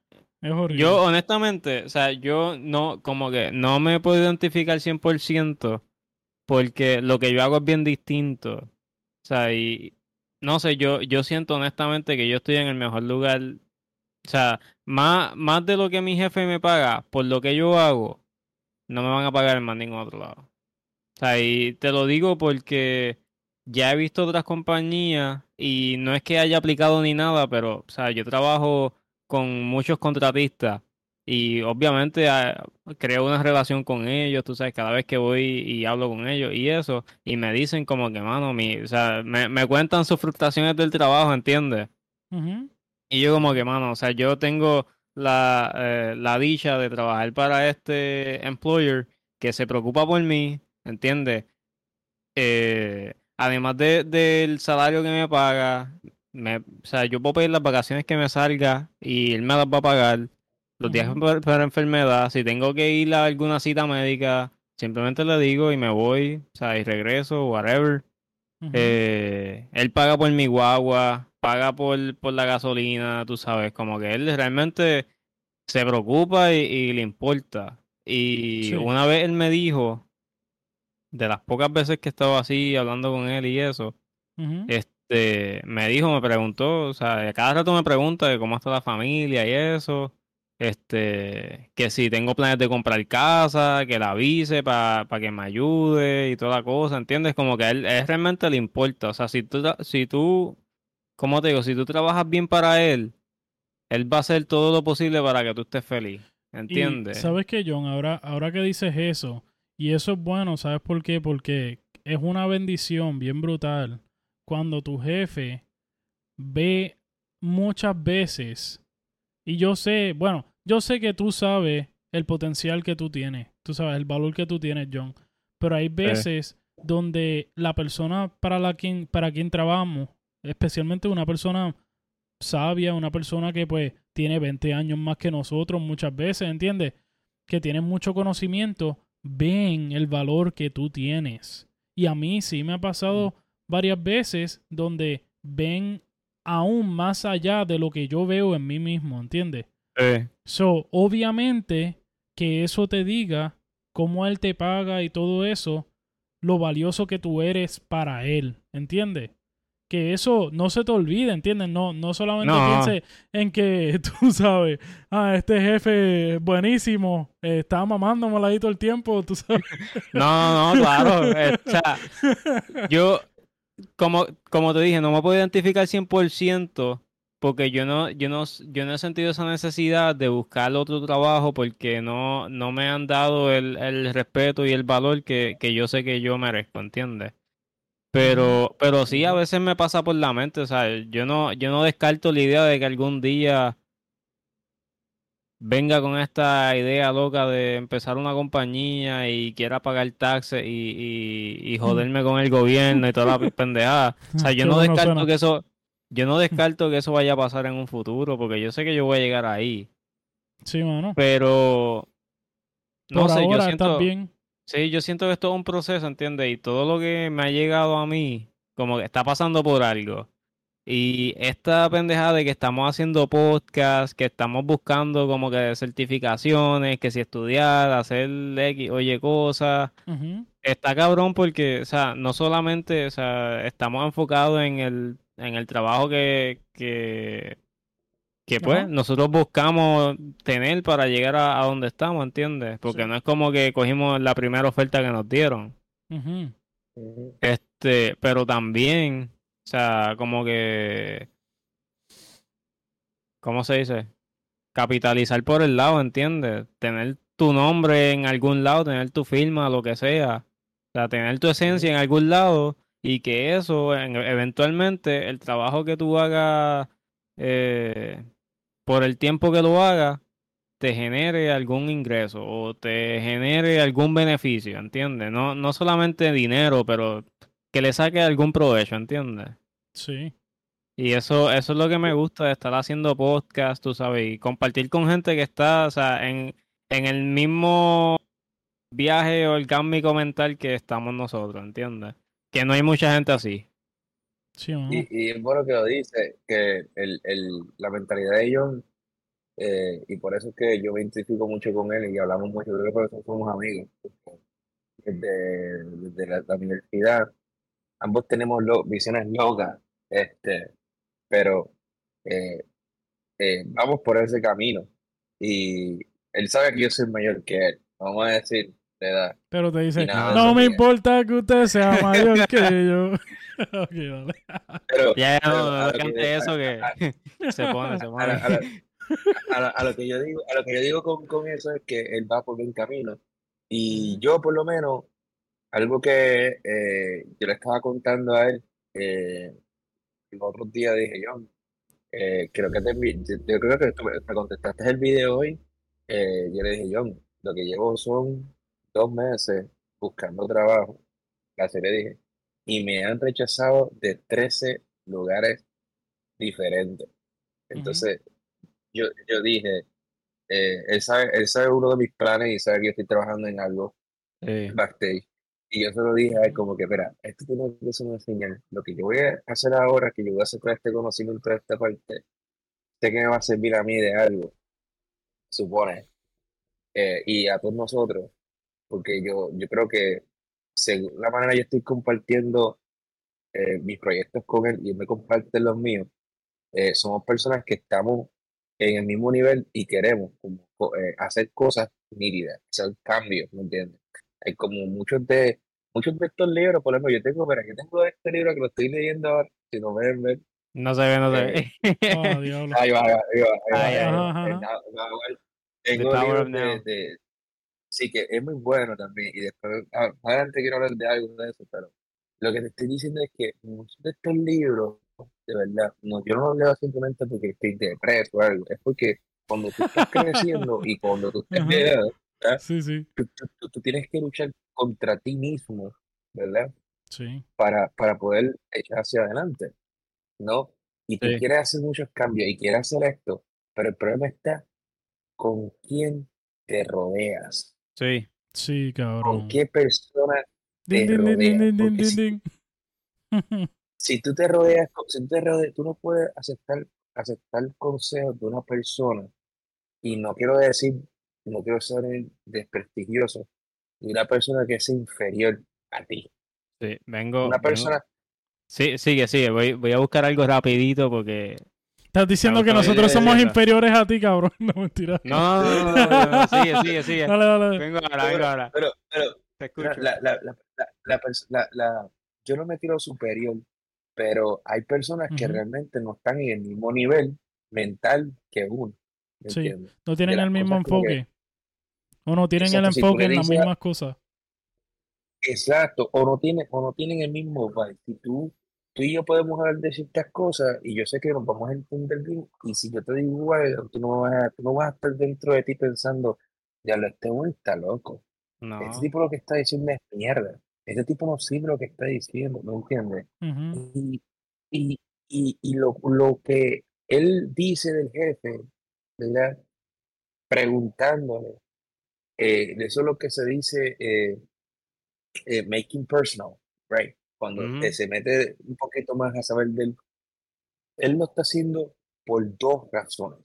es horrible. yo honestamente, o sea, yo no, como que no me puedo identificar 100% porque lo que yo hago es bien distinto. O sea, y no sé, yo, yo siento honestamente que yo estoy en el mejor lugar. O sea, más, más de lo que mi jefe me paga por lo que yo hago, no me van a pagar en más ningún otro lado. O sea, y te lo digo porque ya he visto otras compañías y no es que haya aplicado ni nada, pero, o sea, yo trabajo con muchos contratistas y obviamente ah, creo una relación con ellos, tú sabes, cada vez que voy y hablo con ellos y eso, y me dicen como que, mano, mi, o sea, me, me cuentan sus frustraciones del trabajo, ¿entiendes? Y yo como que, mano, o sea, yo tengo la, eh, la dicha de trabajar para este employer que se preocupa por mí, ¿entiendes? Eh, además de, del salario que me paga, me, o sea, yo puedo pedir las vacaciones que me salga y él me las va a pagar. Los días por, por enfermedad, si tengo que ir a alguna cita médica, simplemente le digo y me voy, o sea, y regreso, whatever. Eh, él paga por mi guagua, paga por, por la gasolina, tú sabes, como que él realmente se preocupa y, y le importa. Y Sí. una vez él me dijo, de las pocas veces que he estado así hablando con él y eso, este, me dijo, me preguntó, o sea, cada rato me pregunta de cómo está la familia y eso, este, que si tengo planes de comprar casa, que la avise para que me ayude y toda la cosa, ¿entiendes? Como que a él, a él realmente le importa, o sea, si tú, si tú, ¿cómo te digo? Si tú trabajas bien para él, él va a hacer todo lo posible para que tú estés feliz, Y, ¿entiendes? ¿Sabes qué, John? Ahora, ahora que dices eso, y eso es bueno, ¿sabes por qué? Porque es una bendición bien brutal cuando tu jefe ve muchas veces, y yo sé, bueno, yo sé que tú sabes el potencial que tú tienes, tú sabes el valor que tú tienes, John, pero hay veces donde la persona para la quien, para quien trabajamos, especialmente una persona sabia, una persona que pues tiene 20 años más que nosotros muchas veces, ¿entiendes? Que tienen mucho conocimiento, ven el valor que tú tienes. Y a mí sí me ha pasado varias veces donde ven aún más allá de lo que yo veo en mí mismo, ¿entiendes? Sí. So, obviamente que eso te diga cómo él te paga y todo eso, lo valioso que tú eres para él, ¿entiendes? Que eso no se te olvide, ¿entiendes? No, no solamente No. piense en que <laughs> tú sabes, ah, este jefe buenísimo, eh, está mamándomela ahí todo el tiempo, tú sabes. <laughs> No, no, claro. eh, o sea, <laughs> yo, como, como te dije, no me puedo identificar 100% porque yo no, yo no, yo no he sentido esa necesidad de buscar otro trabajo porque no, no me han dado el, el respeto y el valor que, que yo sé que yo merezco, ¿entiendes? Pero, pero sí a veces me pasa por la mente, o sea, yo no, yo no descarto la idea de que algún día venga con esta idea loca de empezar una compañía y quiera pagar taxes y, y, y joderme con el gobierno y toda la <laughs> pendejada. O sea, yo no descarto que eso, yo no descarto que eso vaya a pasar en un futuro, porque yo sé que yo voy a llegar ahí. Sí, mano. Pero no Por sé, yo siento, bien. sí, yo siento que esto es un proceso, ¿entiendes? Y todo lo que me ha llegado a mí como que está pasando por algo. Y esta pendejada de que estamos haciendo podcast, que estamos buscando como que certificaciones, que si estudiar, hacer X, oye cosas, está cabrón porque, o sea, no solamente, o sea, estamos enfocados en el, en el trabajo que, que, que pues Ajá. nosotros buscamos tener para llegar a, a donde estamos, ¿entiendes? Porque Sí. no es como que cogimos la primera oferta que nos dieron. Este, pero también, o sea, como que, ¿cómo se dice? Capitalizar por el lado, ¿entiendes? Tener tu nombre en algún lado, tener tu firma, lo que sea. O sea, tener tu esencia en algún lado y que eso, en- eventualmente, el trabajo que tú hagas, eh, por el tiempo que lo hagas, te genere algún ingreso o te genere algún beneficio, ¿entiendes? No, no solamente dinero, pero que le saque algún provecho, ¿entiendes? Sí. Y eso, eso es lo que me gusta de estar haciendo podcast, tú sabes, y compartir con gente que está, o sea, en, en el mismo viaje orgánico mental que estamos nosotros, ¿entiendes? Que no hay mucha gente así. Sí, ¿o no? Y, y es bueno que lo dice, que el, el, la mentalidad de John, eh, y por eso es que yo me identifico mucho con él y hablamos mucho, creo que por eso somos amigos, desde, desde la, la universidad, ambos tenemos lo- visiones locas, este, pero eh, eh, vamos por ese camino. Y él sabe que yo soy mayor que él, vamos a decir, de edad. Pero te dice, no me importa que usted sea <laughs> mayor que yo. <laughs> ok, dale. Pero, Ya, pero no, cante que- eso <laughs> que se pone, se a, pone. a lo que yo digo, a lo que yo digo con, con eso es que él va por buen camino. Y yo, por lo menos, algo que eh, yo le estaba contando a él, eh, el otro día dije, John, eh, creo que te yo, yo creo que tú me, me contestaste el video hoy. eh, yo le dije, John, lo que llevo son dos meses buscando trabajo. Así le dije. Y me han rechazado de 13 lugares diferentes. Entonces, yo, yo dije, eh, él sabe, él sabe uno de mis planes y sabe que yo estoy trabajando en algo Sí. backstage. Y yo se lo dije a él como que, espera, esto tiene que ser una señal. Lo que yo voy a hacer ahora, que yo voy a hacer todo este conocimiento de esta parte, sé que me va a servir a mí de algo, supone, eh, y a todos nosotros, porque yo, yo creo que según la manera yo estoy compartiendo eh, mis proyectos con él y él me comparte los míos, eh, somos personas que estamos en el mismo nivel y queremos como, co- eh, hacer cosas nítidas, hacer cambios, ¿me entiendes? Hay como muchos de, muchos de estos libros, por ejemplo, yo tengo, mira, yo tengo este libro que lo estoy leyendo ahora, si no me ven, ver, No se ve, no se ve. Oh, ahí va, ahí va, ahí va, ahí va, ahí va, Nahual. The Tengo libros de, de, sí, que es muy bueno también, y después, más adelante quiero hablar de algo de eso, pero lo que te estoy diciendo es que muchos de estos libros, de verdad, no, yo no los leo simplemente porque estoy depreso o algo, es porque cuando tú estás <laughs> creciendo y cuando tú estés Ajá. de edad, Sí, sí. tú, tú- tú- tú tienes que luchar contra ti mismo, ¿verdad? Sí. Para, para poder echar hacia adelante, ¿no? Y tú Sí. quieres hacer muchos cambios y quieres hacer esto, pero el problema está con quién te rodeas, Sí. Sí, con cabrón. qué persona Din, te din, din, din, rodeas, din, din, si <laughs> si tú te rodeas, con- si tú te rodeas, tú no puedes aceptar, aceptar consejos de una persona, y no quiero decir, no quiero ser desprestigioso, de una persona que es inferior a ti. Sí. Vengo. Una vengo- persona, Sí, sigue, sigue. Voy, voy a buscar algo rapidito porque. Estás diciendo que nosotros yo somos inferiores a ti, cabrón. <laughs> No, mentira. No, no, no, no, no, no, sigue, sigue, sigue. Dale, dale. Vengo ahora, pero, vengo ahora. pero, pero, Te pero escucho. la, la, la, la, la pers- la- la- yo no me tiro superior, pero hay personas que realmente no están en el mismo nivel mental que uno, ¿me Sí. No tienen el mismo enfoque. O no tienen el enfoque en las mismas cosas. Exacto, o no tienen, o no tienen el mismo vibe. Si tú, tú y yo podemos hablar de ciertas cosas y yo sé que nos vamos a entender bien, y si yo te digo igual, tú no vas a, tú no vas a estar dentro de ti pensando, ya lo este güey está loco. Este No. tipo lo que está diciendo es mierda. Este tipo no sirve lo que está diciendo, ¿me entiendes? Y, y, y lo, lo que él dice del jefe, ¿verdad? Preguntándole, eh, eso es lo que se dice eh, eh, making personal, right? Cuando eh, se mete un poquito más a saber de él, él lo está haciendo por dos razones.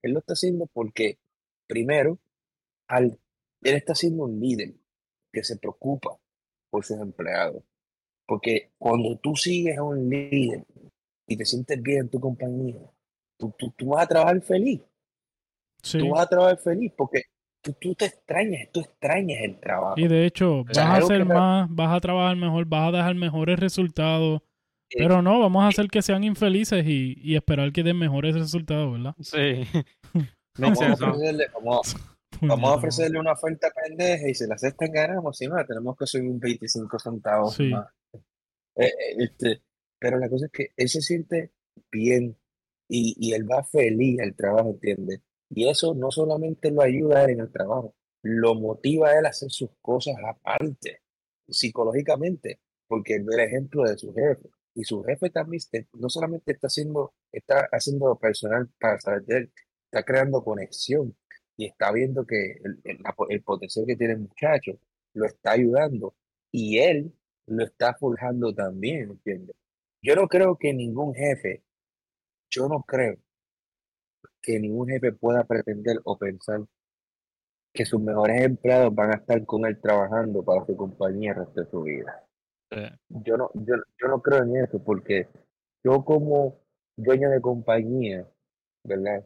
Él lo está haciendo porque, primero, al, él está siendo un líder que se preocupa por sus empleados. Porque cuando tú sigues a un líder y te sientes bien en tu compañía, tú, tú, tú vas a trabajar feliz. Sí. Tú vas a trabajar feliz porque tú, tú te extrañas, tú extrañas el trabajo. Y de hecho, vas sea, a hacer más, vas a trabajar mejor, vas a dejar mejores resultados. Sí. Pero no, vamos a hacer que sean infelices y, y esperar que den mejores resultados, ¿verdad? Sí. <laughs> Vamos a, ofrecerle, vamos, vamos a ofrecerle una oferta pendeja y si la aceptan ganamos, si no, tenemos que subir un 25 centavos Sí. más. Eh, eh, este, pero la cosa es que él se siente bien y, y él va feliz al trabajo, ¿entiendes? Y eso no solamente lo ayuda en el trabajo, lo motiva a él a hacer sus cosas aparte, psicológicamente, porque él ve ejemplo de su jefe. Y su jefe también no solamente está haciendo, está haciendo personal para saber de él, está creando conexión y está viendo que el potencial que tiene el muchacho lo está ayudando y él lo está forjando también, ¿entiendes? Yo no creo que ningún jefe, yo no creo que ningún jefe pueda pretender o pensar que sus mejores empleados van a estar con él trabajando para su compañía el resto de su vida. Sí. Yo no, yo, yo no creo en eso porque yo como dueño de compañía, ¿verdad?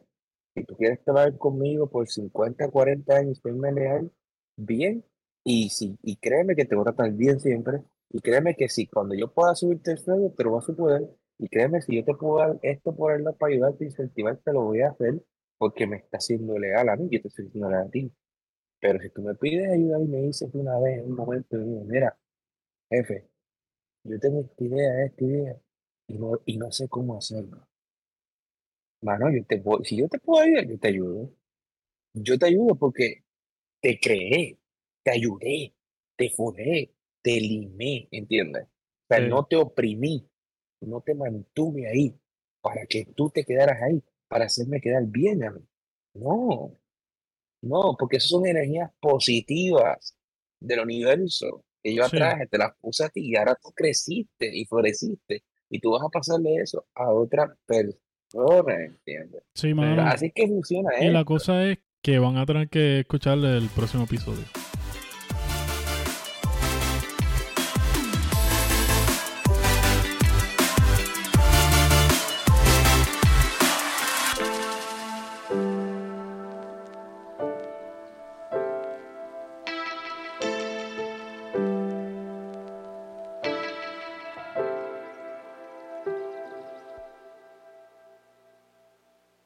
Si tú quieres trabajar conmigo por 50, 40 años, serme leal, bien. Y, si, y créeme que te voy a tratar bien siempre. Y créeme que si cuando yo pueda subirte el sueldo, te lo vas a poder. Y créeme, si yo te puedo dar esto por el lado para ayudarte, incentivarte, lo voy a hacer porque me está haciendo leal a mí, yo te estoy haciendo leal a ti. Pero si tú me pides ayuda y me dices una vez, en un momento, mira, jefe, yo tengo esta idea, esta idea, y no, y no sé cómo hacerlo. Mano, yo te puedo, si yo te puedo ayudar, yo te ayudo. Yo te ayudo porque te creé, te ayudé, te forjé, te limé, ¿entiendes? O sea, Sí. no te oprimí, no te mantuve ahí para que tú te quedaras ahí, para hacerme quedar bien a mí. No, no, porque esas son energías positivas del universo que yo Sí. atraje, te las puse a ti y ahora tú creciste y floreciste y tú vas a pasarle eso a otra persona, ¿entiendes? Sí. Así que funciona Y la cosa es que van a tener que escuchar el próximo episodio.